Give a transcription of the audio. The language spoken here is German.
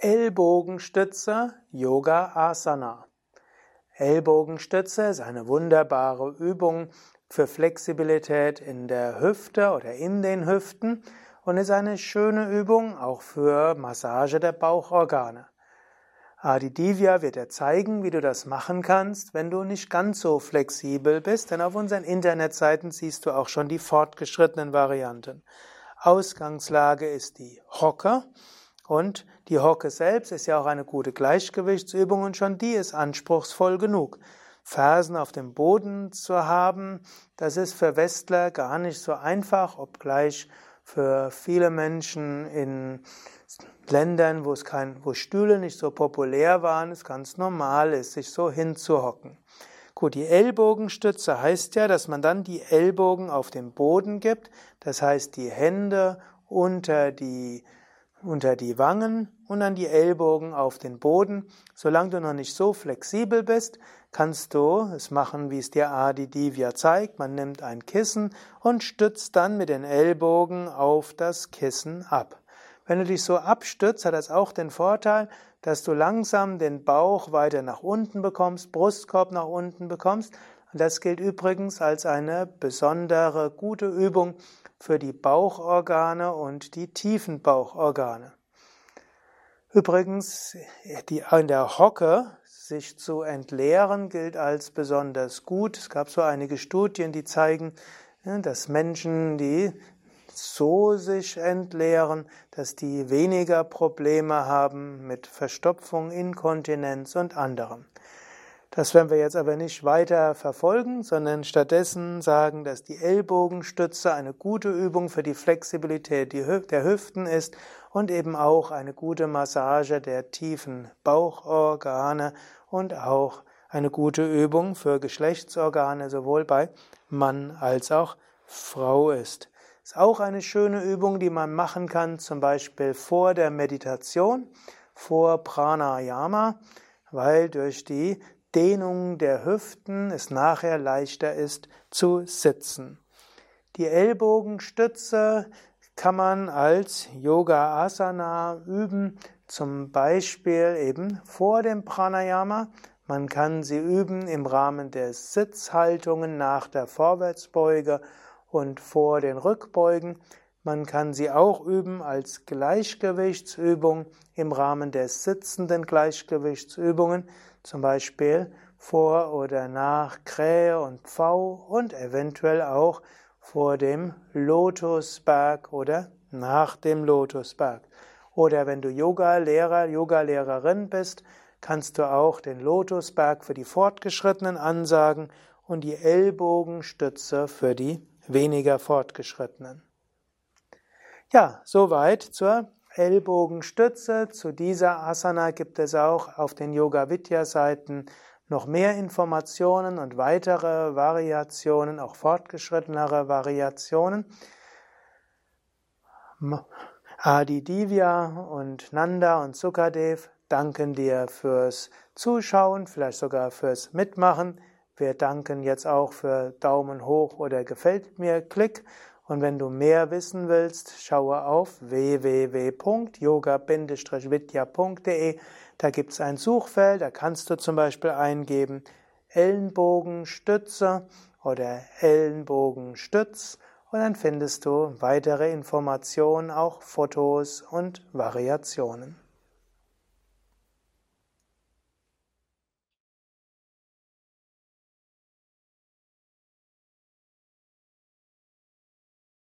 Ellbogenstütze Yoga Asana. Ellbogenstütze ist eine wunderbare Übung für Flexibilität in der Hüfte oder in den Hüften und ist eine schöne Übung auch für Massage der Bauchorgane. Adi Divya wird dir zeigen, wie du das machen kannst, wenn du nicht ganz so flexibel bist, denn auf unseren Internetseiten siehst du auch schon die fortgeschrittenen Varianten. Ausgangslage ist die Hocke und die Hocke selbst ist ja auch eine gute Gleichgewichtsübung und schon die ist anspruchsvoll genug. Fersen auf dem Boden zu haben, das ist für Westler gar nicht so einfach, obgleich für viele Menschen in Ländern, wo es kein, wo Stühle nicht so populär waren, es ganz normal ist, sich so hinzuhocken. Gut, die Ellbogenstütze heißt ja, dass man dann die Ellbogen auf den Boden gibt, das heißt die Hände unter die unter die Wangen und dann die Ellbogen auf den Boden. Solange du noch nicht so flexibel bist, kannst du es machen, wie es dir Adi Divya zeigt. Man nimmt ein Kissen und stützt dann mit den Ellbogen auf das Kissen ab. Wenn du dich so abstützt, hat das auch den Vorteil, dass du langsam den Bauch weiter nach unten bekommst, Brustkorb nach unten bekommst. Das gilt übrigens als eine besondere gute Übung für die Bauchorgane und die tiefen Bauchorgane. Übrigens, die, in der Hocke sich zu entleeren gilt als besonders gut. Es gab so einige Studien, die zeigen, dass Menschen, die so sich entleeren, dass die weniger Probleme haben mit Verstopfung, Inkontinenz und anderem. Das werden wir jetzt aber nicht weiter verfolgen, sondern stattdessen sagen, dass die Ellbogenstütze eine gute Übung für die Flexibilität der Hüften ist und eben auch eine gute Massage der tiefen Bauchorgane und auch eine gute Übung für Geschlechtsorgane sowohl bei Mann als auch Frau ist. Ist auch eine schöne Übung, die man machen kann, zum Beispiel vor der Meditation, vor Pranayama, weil durch die Dehnung der Hüften es nachher leichter ist zu sitzen. Die Ellbogenstütze kann man als Yoga Asana üben, zum Beispiel eben vor dem Pranayama. Man kann sie üben im Rahmen der Sitzhaltungen nach der Vorwärtsbeuge und vor den Rückbeugen. Man kann sie auch üben als Gleichgewichtsübung im Rahmen der sitzenden Gleichgewichtsübungen zum Beispiel vor oder nach Krähe und Pfau und eventuell auch vor dem Lotusberg oder nach dem Lotusberg. Oder wenn du Yoga-Lehrer, Yoga-Lehrerin bist, kannst du auch den Lotusberg für die Fortgeschrittenen ansagen und die Ellbogenstütze für die weniger Fortgeschrittenen. Ja, soweit zur Ellbogenstütze. Zu dieser Asana gibt es auch auf den Yoga Vidya Seiten noch mehr Informationen und weitere Variationen, auch fortgeschrittenere Variationen. Adi Divya und Nanda und Sukadev danken dir fürs Zuschauen, vielleicht sogar fürs Mitmachen. Wir danken jetzt auch für Daumen hoch oder gefällt mir Klick und wenn du mehr wissen willst, schaue auf www.yoga-vidya.de. Da gibt es ein Suchfeld, da kannst du zum Beispiel eingeben Ellenbogenstütze oder Ellenbogenstütz und dann findest du weitere Informationen, auch Fotos und Variationen.